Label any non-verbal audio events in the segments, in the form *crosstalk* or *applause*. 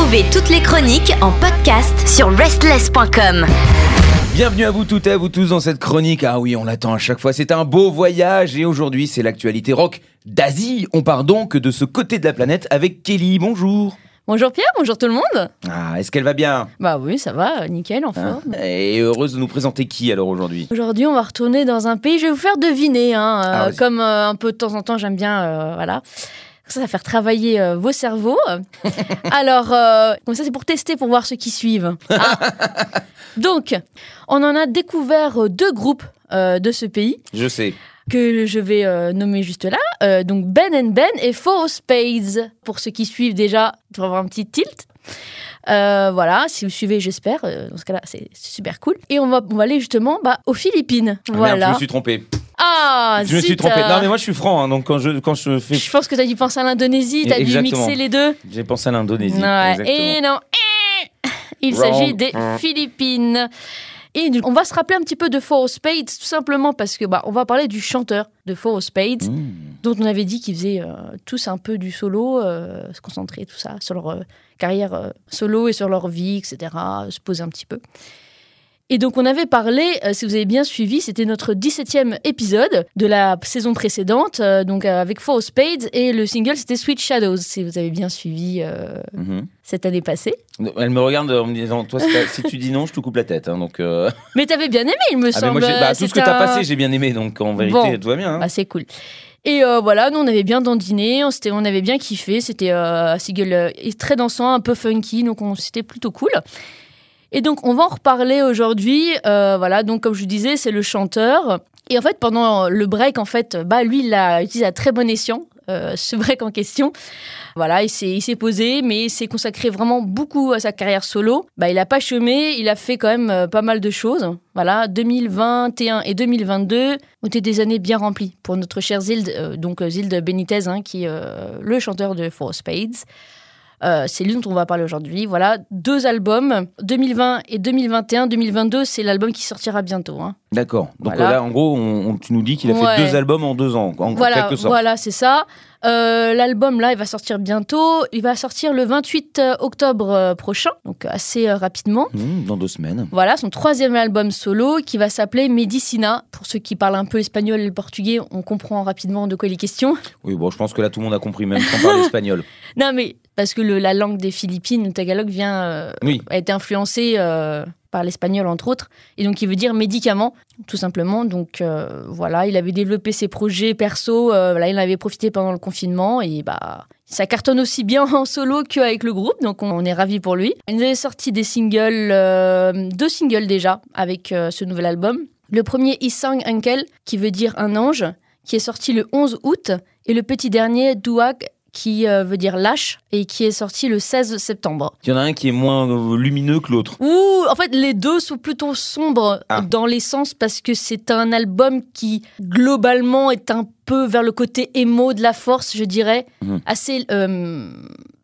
Retrouvez toutes les chroniques en podcast sur restless.com. Bienvenue à vous toutes et à vous tous dans cette chronique. Ah oui, on l'attend à chaque fois. C'est un beau voyage et aujourd'hui, c'est l'actualité rock d'Asie. On part donc de ce côté de la planète avec Kelly. Bonjour. Bonjour Pierre, bonjour tout le monde. Ah, est-ce qu'elle va bien? Bah oui, ça va, nickel, en Hein forme. Et heureuse de nous présenter qui alors aujourd'hui? Aujourd'hui, on va retourner dans un pays. Je vais vous faire deviner, hein, euh, Ah, vas-y. comme euh, un peu de temps en temps, j'aime bien, euh, voilà. Ça va faire travailler euh, vos cerveaux. *laughs* Alors, euh, comme ça, c'est pour tester, pour voir ceux qui suivent. Ah. *laughs* Donc, on en a découvert euh, deux groupes euh, de ce pays Je sais. que je vais nommer juste là. Donc Ben and Ben et Four Spades. Pour ceux qui suivent déjà, pour avoir un petit tilt. Euh, voilà, si vous suivez, j'espère. dans ce cas-là, c'est super cool. Et on va, on va aller justement bah, aux Philippines. Ah, merde, voilà. je me suis trompé. Ah, je me suis trompé. Non, mais moi je suis franc. hein, donc quand je, quand je fais. Je pense que tu as dû penser à l'Indonésie, tu as dû mixer les deux. J'ai pensé à l'Indonésie. Et non, eh, il s'agit des Philippines. Et on va se rappeler un petit peu de Four Spades, tout simplement parce que bah, on va parler du chanteur de Four Spades. Mmh. dont on avait dit qu'ils faisaient euh, tous un peu du solo, euh, se concentrer tout ça sur leur euh, carrière euh, solo et sur leur vie, etc., se poser un petit peu. Et donc on avait parlé, euh, si vous avez bien suivi, c'était notre 17e épisode de la saison précédente, euh, donc euh, avec Four Spades, et le single c'était Sweet Shadows, si vous avez bien suivi Mhm. cette année passée. Elle me regarde en me disant Toi, si, tu dis non, je te coupe la tête. hein, donc, *laughs* Mais t'avais bien aimé, il me ah, semble. moi, bah, tout ce que t'as passé, j'ai bien aimé. Donc en vérité, Bon. tout va bien. hein. Bah, c'est cool. Et euh, voilà, nous on avait bien dandiné, on, on avait bien kiffé. C'était euh, un single euh, très dansant, un peu funky, donc on- c'était plutôt cool. Et donc on va en reparler aujourd'hui. Euh, voilà, donc comme je disais, c'est le chanteur. Et en fait, pendant le break, en fait, bah lui, il a utilisé à très bon escient euh, ce break en question. Voilà, il s'est, posé, mais il s'est consacré vraiment beaucoup à sa carrière solo. Bah, il a pas chômé, il a fait quand même euh, pas mal de choses. Voilà, 2021 et 2022 ont été des années bien remplies pour notre cher Zild, euh, donc euh, Zild Benitez, hein, qui est le chanteur de Four Spades. Euh, c'est lui dont on va parler aujourd'hui. Voilà, deux albums, 2020 et 2021. 2022, c'est l'album qui sortira bientôt. hein. D'accord. Donc Voilà. euh, là, en gros, on- on- tu nous dis qu'il a Ouais. fait deux albums en deux ans, en Voilà, quelque sorte. voilà, c'est ça. Euh, L'album là, il va sortir bientôt. Il va sortir le 28 octobre euh, prochain, donc assez euh, rapidement. Mmh, dans deux semaines. Voilà, son troisième album solo qui va s'appeler Medicina. Pour ceux qui parlent un peu espagnol et le portugais, on comprend rapidement de quoi il est question. Oui, bon, je pense que là, tout le monde a compris, même sans parler *laughs* espagnol. Non, mais parce que le- la langue des Philippines, le tagalog, vient, euh, Oui. a été influencée euh, par l'espagnol, entre autres. Et donc, il veut dire médicament, tout simplement. Donc, euh, voilà, il avait développé ses projets perso. euh, voilà, il en avait profité pendant le confinement. Et bah, ça cartonne aussi bien *laughs* en solo qu'avec le groupe. Donc, on, est ravis pour lui. Il avait sorti des singles, euh, deux singles déjà, avec ce nouvel album. Le premier, Isang Ankel, qui veut dire un ange, qui est sorti le 11 août. Et le petit dernier, Duag, qui euh, veut dire lâche, et qui est sorti le 16 septembre. Il y en a un qui est moins euh, lumineux que l'autre. Ouh, en fait, les deux sont plutôt sombres Ah. dans l'essence parce que c'est un album qui, globalement, est un peu vers le côté émo de la force, je dirais. Mhm. Assez. euh,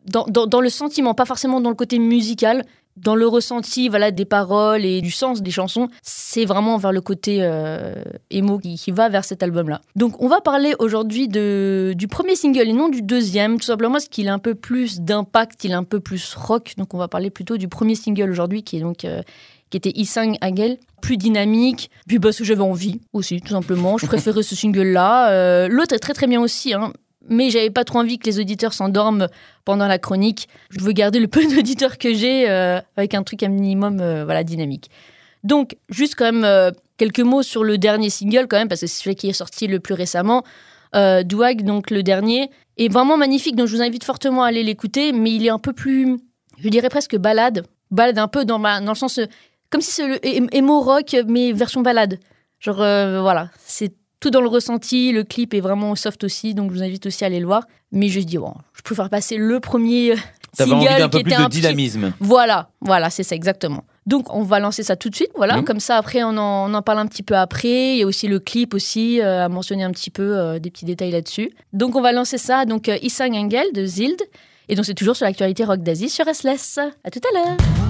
dans, dans- dans le sentiment, pas forcément dans le côté musical. Dans le ressenti voilà, des paroles et du sens des chansons, c'est vraiment vers le côté euh, émo qui, va vers cet album-là. Donc on va parler aujourd'hui du premier single et non du deuxième, tout simplement parce qu'il a un peu plus d'impact, il est un peu plus rock. Donc on va parler plutôt du premier single aujourd'hui qui est donc euh, qui était Isang Agel, plus dynamique, puis parce que j'avais envie aussi, tout simplement. Je préférais ce *laughs* single-là. Euh, L'autre est très très bien aussi, hein, mais j'avais pas trop envie que les auditeurs s'endorment pendant la chronique. Je veux garder le peu d'auditeurs que j'ai euh, avec un truc un minimum euh, voilà, dynamique. Donc, juste quand même euh, quelques mots sur le dernier single, quand même, parce que c'est celui qui est sorti le plus récemment. Douag, donc le dernier, est vraiment magnifique, donc je vous invite fortement à aller l'écouter, mais il est un peu plus, je dirais presque balade. Balade un peu dans, ma, dans le sens, comme si c'est le émo rock, mais version balade. Genre, voilà, c'est tout dans le ressenti, le clip est vraiment soft aussi, donc je vous invite aussi à aller le voir. Mais je dis, bon, je préfère passer le premier *laughs* T'avais single envie d'un qui peu plus de un petit- dynamisme. voilà, voilà, c'est ça exactement. Donc on va lancer ça tout de suite, voilà. Comme ça après on en, on en parle un petit peu après. Il y a aussi le clip aussi euh, à mentionner un petit peu euh, des petits détails là-dessus. Donc on va lancer ça. Donc euh, Isang Engel de Zild. Et donc c'est toujours sur l'actualité rock d'Asie sur SLS. À tout à l'heure.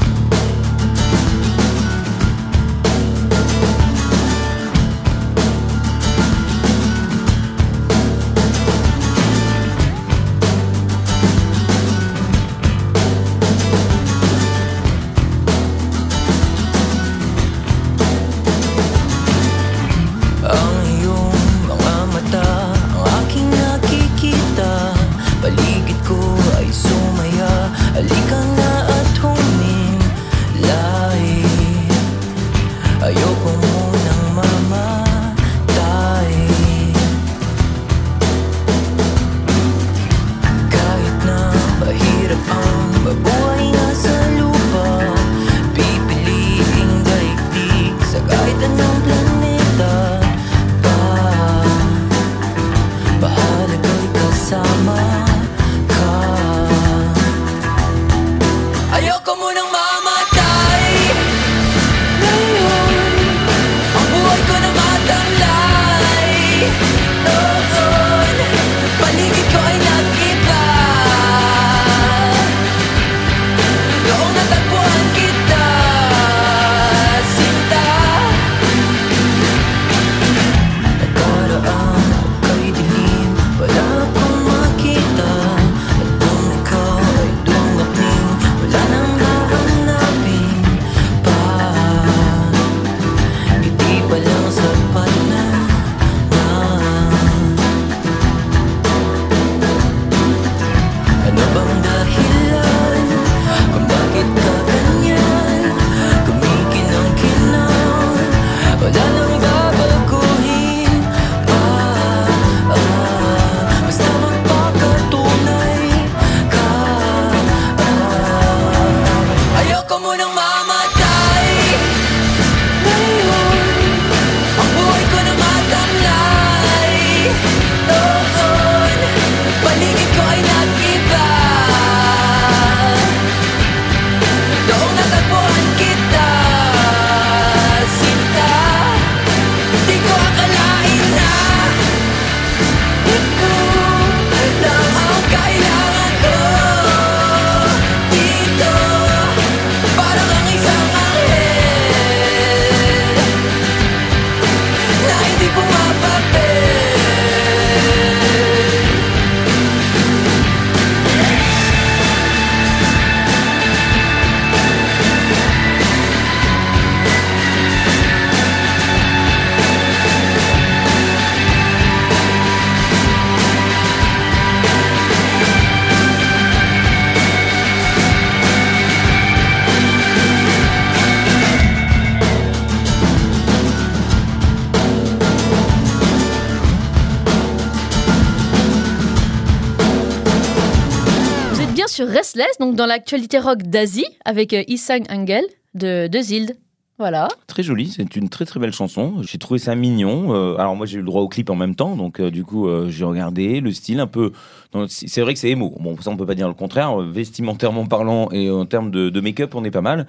Restless, donc dans l'actualité rock d'Asie, avec euh, Isang Engel de, de Zild. Voilà. Très joli, c'est une très très belle chanson. J'ai trouvé ça mignon. Euh, alors moi j'ai eu le droit au clip en même temps, donc euh, du coup euh, j'ai regardé le style un peu. C'est vrai que c'est émo. Bon ça on peut pas dire le contraire. Vestimentairement parlant et en termes de, de make-up on est pas mal.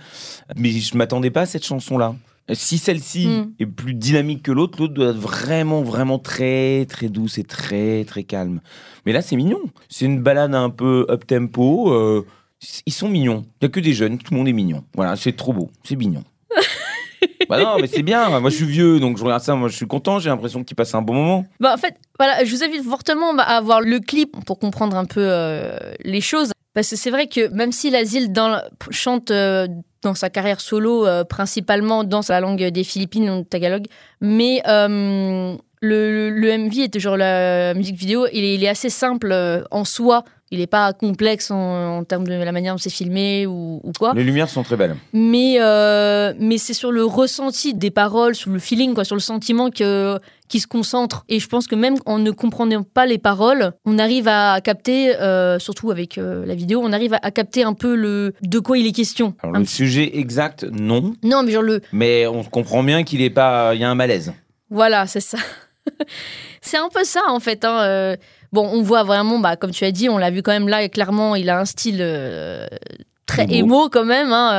Mais je m'attendais pas à cette chanson là. Si celle-ci Mm. est plus dynamique que l'autre, l'autre doit être vraiment vraiment très très douce et très très calme. Mais là c'est mignon. C'est une balade un peu up tempo. euh, ils sont mignons. Il y a que des jeunes, tout le monde est mignon. Voilà, c'est trop beau, c'est mignon. Bah non, mais c'est bien. Moi, je suis vieux, donc je regarde ça. Moi, je suis content. J'ai l'impression qu'il passe un bon moment. Bah, en fait, voilà, je vous invite fortement à voir le clip pour comprendre un peu euh, les choses. Parce que c'est vrai que même si l'asile chante euh, dans sa carrière solo euh, principalement dans la langue des Philippines, tagalog, mais le, le, MV est toujours la musique vidéo, il est, assez simple en soi. Il n'est pas complexe en, en termes de la manière dont c'est filmé ou, ou quoi. Les lumières sont très belles. Mais, euh, mais c'est sur le ressenti des paroles, sur le feeling, quoi, sur le sentiment que, qui se concentre. Et je pense que même en ne comprenant pas les paroles, on arrive à capter, euh, surtout avec euh, la vidéo, on arrive à, à capter un peu le, de quoi il est question. Alors, Un le sujet exact, non. Non, mais genre le. Mais on comprend bien qu'il est pas. Il y a un malaise. Voilà, c'est ça. *laughs* c'est un peu ça, en fait. hein. Bon, on voit vraiment, bah, comme tu as dit, on l'a vu quand même là, et clairement, il a un style. euh, Très Émo. quand même, hein,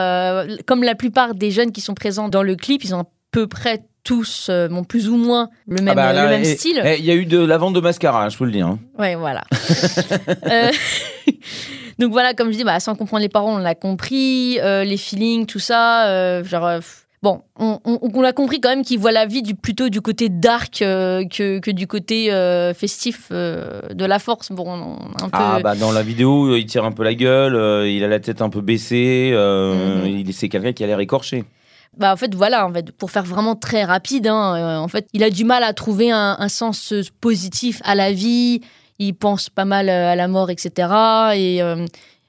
euh, comme la plupart des jeunes qui sont présents dans le clip, ils ont à peu près tous, euh, bon, plus ou moins, le même, Ah bah, là, le même eh, style. eh, Il y a eu de la vente de mascara, hein, je peux le dire. hein. Ouais, voilà. *laughs* Euh, *laughs* donc voilà, comme je dis, bah, sans comprendre les paroles, on l'a compris, les feelings, tout ça. genre, bon, on, on, on a compris quand même qu'il voit la vie du, plutôt du côté dark euh, que, que du côté euh, festif euh, de la force. Bon, on, un peu. Ah bah dans la vidéo, il tire un peu la gueule, il a la tête un peu baissée, il c'est quelqu'un qui a l'air écorché. Bah, en fait, voilà, en fait, pour faire vraiment très rapide, hein, en fait, il a du mal à trouver un, un sens positif à la vie. Il pense pas mal à la mort, etc. Et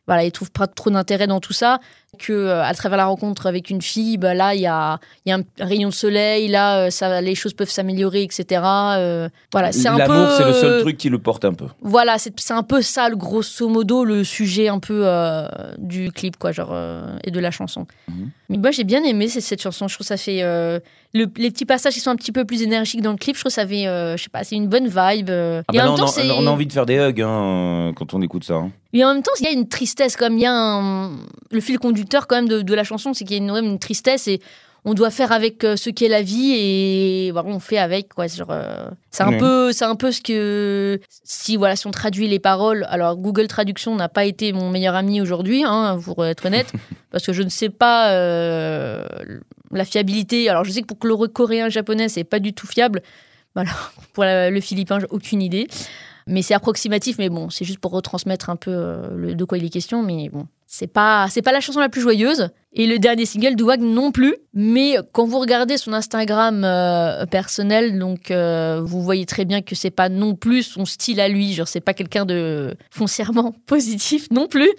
voilà, il trouve pas trop d'intérêt dans tout ça. Que euh, à travers la rencontre avec une fille, bah, là, il y a, y a un, rayon de soleil, là, euh, ça, les choses peuvent s'améliorer, etc. Euh, voilà, c'est un peu. L'amour, c'est le seul truc qui le porte un peu. Voilà, c'est un peu ça, le grosso modo, le sujet un peu euh, du clip, quoi, genre, et de la chanson. Mhm. Mais moi, j'ai bien aimé cette, cette chanson. Je trouve que ça fait. Le- les petits passages qui sont un petit peu plus énergiques dans le clip, je trouve que ça fait. euh, je sais pas, c'est une bonne vibe. euh. Ah et bah en là, même on, temps, a, on a envie de faire des hugs hein, quand on écoute ça. hein. Mais en même temps, il y a une tristesse, comme il y a un... le fil conducteur quand même de, de la chanson, c'est qu'il y a une, une tristesse et on doit faire avec euh, ce qu'est la vie et voilà, on fait avec quoi. Genre, euh, c'est un peu, c'est un peu ce que si voilà, si on traduit les paroles. Alors Google Traduction n'a pas été mon meilleur ami aujourd'hui, hein, pour être honnête, *laughs* parce que je ne sais pas euh, la fiabilité. Alors je sais que pour le coréen japonais, c'est pas du tout fiable. Voilà, *laughs* pour la- le philippin, j'ai aucune idée. Mais c'est approximatif, mais bon, c'est juste pour retransmettre un peu euh, le- de quoi il est question. Mais bon, c'est pas, c'est pas la chanson la plus joyeuse. Et le dernier single, Douag non plus. Mais quand vous regardez son Instagram euh, personnel, donc euh, vous voyez très bien que c'est pas non plus son style à lui. Genre, c'est pas quelqu'un de foncièrement *laughs* positif non plus.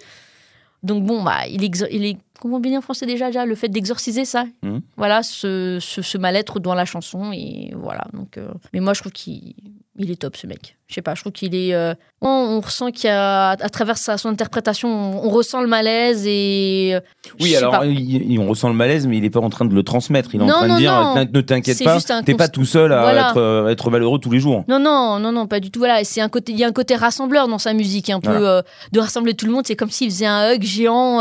Donc bon, bah, il, il est, comment dit en français déjà, déjà le fait d'exorciser ça. Mhm. Voilà, ce, ce, ce mal-être dans la chanson. Et voilà. Donc, euh, mais moi, je trouve qu'il il est top, ce mec. Je sais pas, je trouve qu'il est. euh, on, on ressent qu'il y a, à travers sa, son interprétation, on, on ressent le malaise et. euh, Oui, alors pas. il- il- on ressent le malaise, mais il est pas en train de le transmettre. Il est Non, en train non, de dire non. ne t'inquiète pas, t'es pas tout seul à Voilà. être, euh, être malheureux tous les jours. Non, non, non, non, pas du tout. Voilà, c'est un côté, il y a un côté rassembleur dans sa musique, un peu Voilà. euh, de rassembler tout le monde. C'est comme s'il faisait un hug géant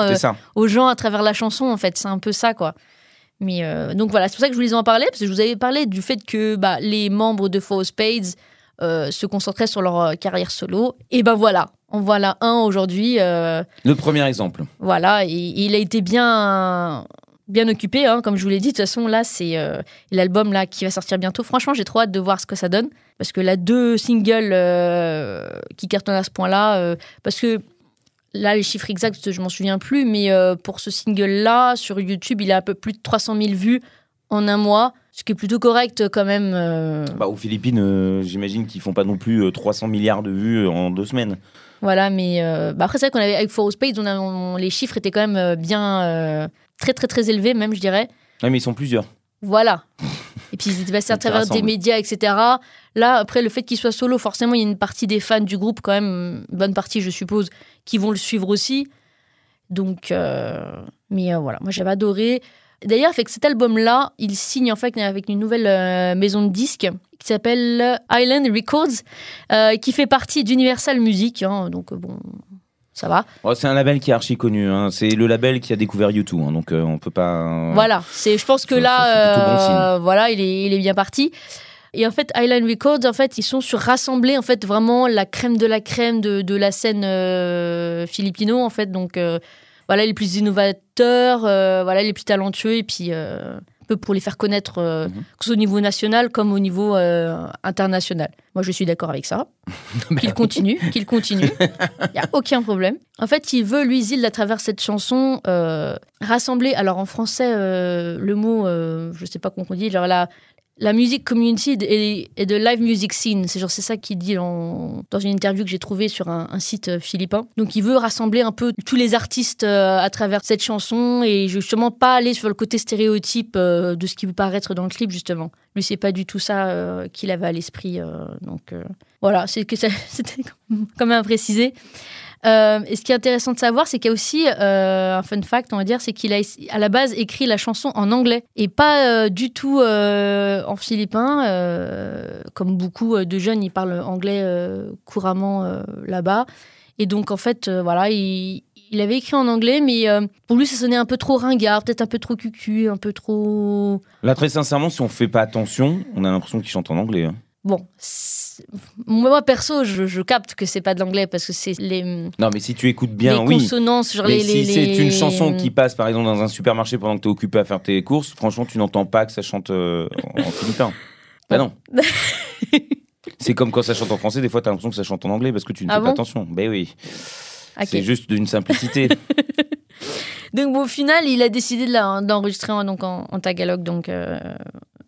aux gens à travers la chanson, en fait. C'est un peu ça, quoi. Mais donc voilà, c'est pour ça que je voulais en parler, parce que je vous avais parlé du fait que bah, les membres de Four Spades euh, se concentraient sur leur euh, carrière solo. Et ben voilà, en voilà un aujourd'hui. euh, Le premier exemple. voilà, et, et il a été bien, bien occupé, hein, comme je vous l'ai dit. De toute façon, là, c'est euh, l'album là qui va sortir bientôt. Franchement, j'ai trop hâte de voir ce que ça donne, parce que là, deux singles euh, qui cartonnent à ce point-là, euh, parce que là, les chiffres exacts, je m'en souviens plus, mais euh, pour ce single-là, sur YouTube, il a un peu plus de 300 000 vues en un mois, ce qui est plutôt correct quand même. euh, Bah, aux Philippines, euh, j'imagine qu'ils font pas non plus euh, 300 milliards de vues euh, en deux semaines. Voilà, mais euh, bah après, c'est vrai qu'on avait avec For Spades, on a, on- les chiffres étaient quand même euh, bien euh, très, très, très élevés, même, je dirais. Ouais, mais ils sont plusieurs. Voilà. *laughs* Et puis ils étaient passés à travers des médias, etc. Là, après, le fait qu'il soit solo, forcément, il y a une partie des fans du groupe, quand même, une bonne partie, je suppose, qui vont le suivre aussi. Donc, euh, mais euh, voilà, moi j'avais adoré. D'ailleurs, avec cet album-là, il signe en fait avec une nouvelle euh, maison de disques qui s'appelle Island Records, euh, qui fait partie d'Universal Music. hein. donc, euh, bon, ça va. Oh, c'est un label qui est archi connu. hein. C'est le label qui a découvert YouTube. hein, donc euh, on peut pas. Voilà, c'est, je pense que là, bon euh, voilà, il est, il est bien parti. Et en fait, Island Records, en fait, ils sont sur rassembler en fait vraiment la crème de la crème de, de la scène euh, filipino en fait. Donc euh, voilà, les plus innovateurs, euh, voilà, les plus talentueux et puis euh, un peu pour les faire connaître, euh, Mhm. que ce soit au niveau national comme au niveau euh, international. Moi, je suis d'accord avec ça. *laughs* qu'il continue, qu'il continue. *laughs* Il n'y a aucun problème. En fait, il veut, lui, Zil, à travers cette chanson, rassembler, alors en français, le mot, je ne sais pas comment on dit, genre la, la music community et, de live music scene. C'est genre c'est ça qu'il dit dans une interview que j'ai trouvée sur un, un site euh, philippin. Donc il veut rassembler un peu tous les artistes euh, à travers cette chanson et justement pas aller sur le côté stéréotype euh, de ce qui peut paraître dans le clip justement. Lui c'est pas du tout ça qu'il avait à l'esprit. donc voilà, c'est que *laughs* c'était quand même à préciser. Euh, et ce qui est intéressant de savoir, c'est qu'il y a aussi euh, un fun fact, on va dire, c'est qu'il a à la base écrit la chanson en anglais et pas euh, du tout en philippin. comme beaucoup de jeunes, ils parlent anglais couramment là-bas. Et donc, en fait, voilà, il, avait écrit en anglais, mais pour lui, ça sonnait un peu trop ringard, peut-être un peu trop cucu, un peu trop. Là, très sincèrement, si on fait pas attention, on a l'impression qu'il chante en anglais. hein. Bon, moi perso, je, je capte que c'est pas de l'anglais parce que c'est les, Non, mais si tu écoutes bien, les oui. consonances, genre Mais les, si les- c'est une chanson qui passe par exemple dans un supermarché pendant que tu es occupé à faire tes courses, franchement, tu n'entends pas que ça chante euh, en philippin. *laughs* Bah non. *laughs* c'est comme quand ça chante en français, des fois tu as l'impression que ça chante en anglais parce que tu ne Ah fais bon? pas attention. Ben oui. Ok. C'est juste d'une simplicité. *laughs* Donc bon, au final, il a décidé de la- d'enregistrer en, donc en, en tagalog, donc euh,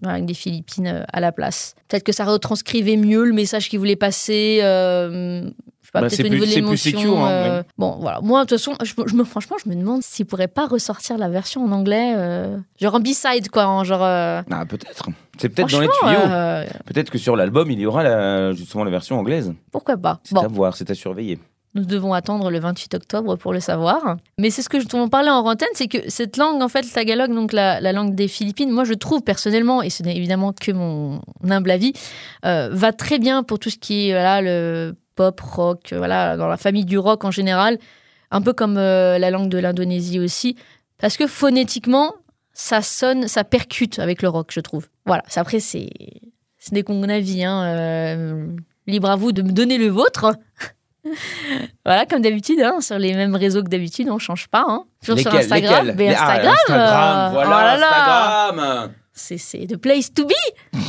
avec des Philippines euh, à la place. Peut-être que ça retranscrivait mieux le message qu'il voulait passer. euh, pas, Bah, peut-être au niveau plus- de l'émotion. hein, euh, Bon, voilà. Moi, de toute façon, je, je me, franchement, je me demande s'ils pourraient pas ressortir la version en anglais, euh, genre en B-side, quoi, en genre. euh, Ah, peut-être. C'est peut-être dans les tuyaux. euh, Peut-être que sur l'album, il y aura la- justement la version anglaise. pourquoi pas C'est Bon, à voir, c'est à surveiller. Nous devons attendre le 28 octobre pour le savoir. Mais c'est ce que je t'en parlais en antenne, c'est que cette langue, en fait, le tagalog, donc la, la langue des Philippines, moi, je trouve personnellement, et ce n'est évidemment que mon humble avis, euh, va très bien pour tout ce qui est voilà, le pop, rock, voilà, dans la famille du rock en général, un peu comme euh, la langue de l'Indonésie aussi, parce que phonétiquement, ça sonne, ça percute avec le rock, je trouve. Voilà, C'est- après, c'est ce n'est qu'on avis, hein, euh, libre à vous de me donner le vôtre. *laughs* Voilà, comme d'habitude, hein, sur les mêmes réseaux que d'habitude, on change pas. Hein. Toujours sur Instagram. Mais ah, Instagram, Instagram, euh, voilà, oh là Instagram. c'est c'est the place to be. *laughs*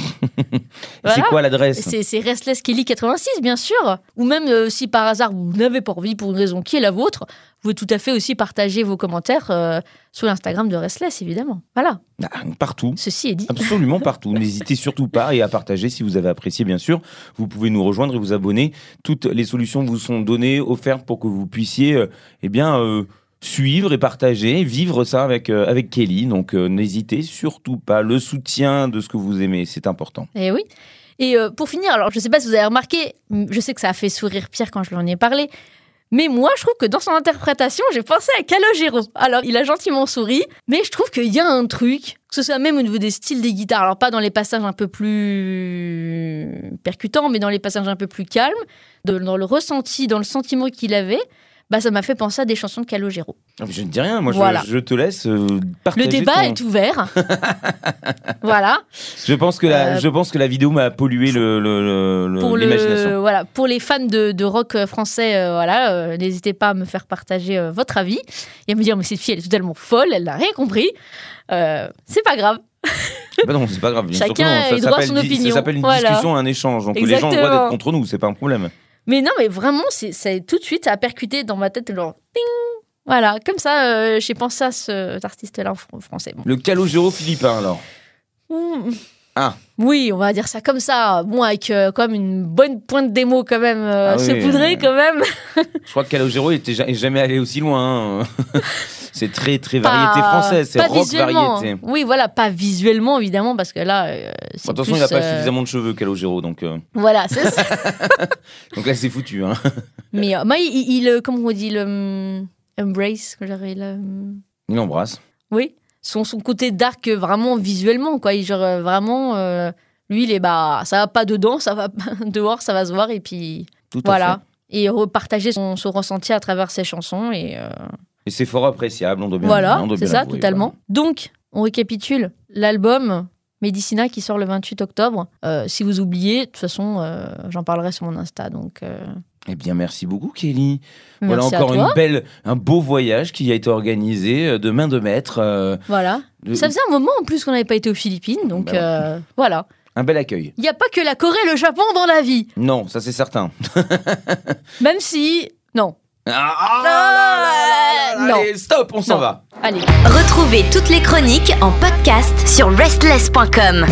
Voilà. C'est quoi l'adresse C'est c'est Restless Kelly 86, bien sûr. Ou même euh, si par hasard vous n'avez pas envie pour une raison qui est la vôtre, pouvez tout à fait aussi partager vos commentaires euh, sur l'Instagram de Restless, évidemment. Voilà, Ah, Partout. ceci est dit. Absolument *laughs* partout. N'hésitez surtout pas et à partager si vous avez apprécié, bien sûr. Vous pouvez nous rejoindre et vous abonner. Toutes les solutions vous sont données, offertes pour que vous puissiez, euh, eh bien, euh, suivre et partager, vivre ça avec, euh, avec Kelly. Donc, euh, n'hésitez surtout pas. Le soutien de ce que vous aimez, c'est important. Et oui. Et euh, pour finir, alors je ne sais pas si vous avez remarqué, je sais que ça a fait sourire Pierre quand je lui en ai parlé, mais moi je trouve que dans son interprétation, j'ai pensé à Calogero. Alors il a gentiment souri, mais je trouve qu'il y a un truc, que ce soit même au niveau des styles des guitares, alors pas dans les passages un peu plus percutants, mais dans les passages un peu plus calmes, dans le ressenti, dans le sentiment qu'il avait, bah ça m'a fait penser à des chansons de Calogero. Je ne dis rien. Moi, je- Voilà. je, te laisse euh, partager. Le débat ton- est ouvert. *laughs* voilà. Je pense que la, Euh, je pense que la vidéo m'a pollué le- le- le- pour le- voilà pour les fans de, de rock français euh, voilà euh, n'hésitez pas à me faire partager votre avis et à me dire mais cette fille elle est totalement folle elle n'a rien compris c'est pas grave Bah non, c'est pas grave. *laughs* Chacun a droit à son di- Ça opinion. s'appelle une Voilà. discussion, un échange. Donc les gens ont le droit d'être contre nous, c'est pas un problème. Mais non mais vraiment c'est tout de suite ça a percuté dans ma tête genre voilà comme ça euh, j'ai pensé à cet artiste là en fr- français bon. Le calogéro philippin, alors. Mmh. Ah. Oui, on va dire ça comme ça. Bon, avec euh, comme une bonne pointe d'émo quand même, euh, Ah oui, euh, quand même. Je crois que Calogero était est jamais allé aussi loin. hein. *laughs* c'est très, très Pas- variété française. C'est pas rock visuellement. variété. Oui, voilà, pas visuellement évidemment, parce que là, euh, Bon, attention, plus, il n'a pas euh, suffisamment de cheveux, Calogero. Donc, euh, Voilà, c'est ça. *laughs* donc là, c'est foutu. Hein. *laughs* Mais euh, moi, il, il, il, euh, comment on dit, le hum, embrace, j'aurais le, hum, Il embrasse. oui, son, son côté dark vraiment visuellement, quoi. Il, genre euh, vraiment, euh, lui, il est bah, ça va pas dedans, ça va *laughs* dehors, ça va se voir, et puis Tout voilà. fait. Et repartager son, son ressenti à travers ses chansons, et euh, Et c'est fort appréciable, on doit bien voilà, c'est ça, totalement. Donc, on récapitule l'album. Medicina qui sort le 28 octobre. Euh, si vous oubliez, de toute façon, j'en parlerai sur mon Insta. Donc. Eh bien, merci beaucoup, Kelly. Voilà merci encore à toi. une belle, un beau voyage qui a été organisé euh, de main de maître. euh, Voilà. de- Ça faisait un moment en plus qu'on n'avait pas été aux Philippines, donc Bah ouais. euh, voilà. Un bel accueil. Il n'y a pas que la Corée et le Japon dans la vie, Non, ça c'est certain. *laughs* même si... Non. Ah, ah, là, là, là, là, Non. Allez, stop, on s'en va. Allez. Retrouvez toutes les chroniques en podcast sur restless.com.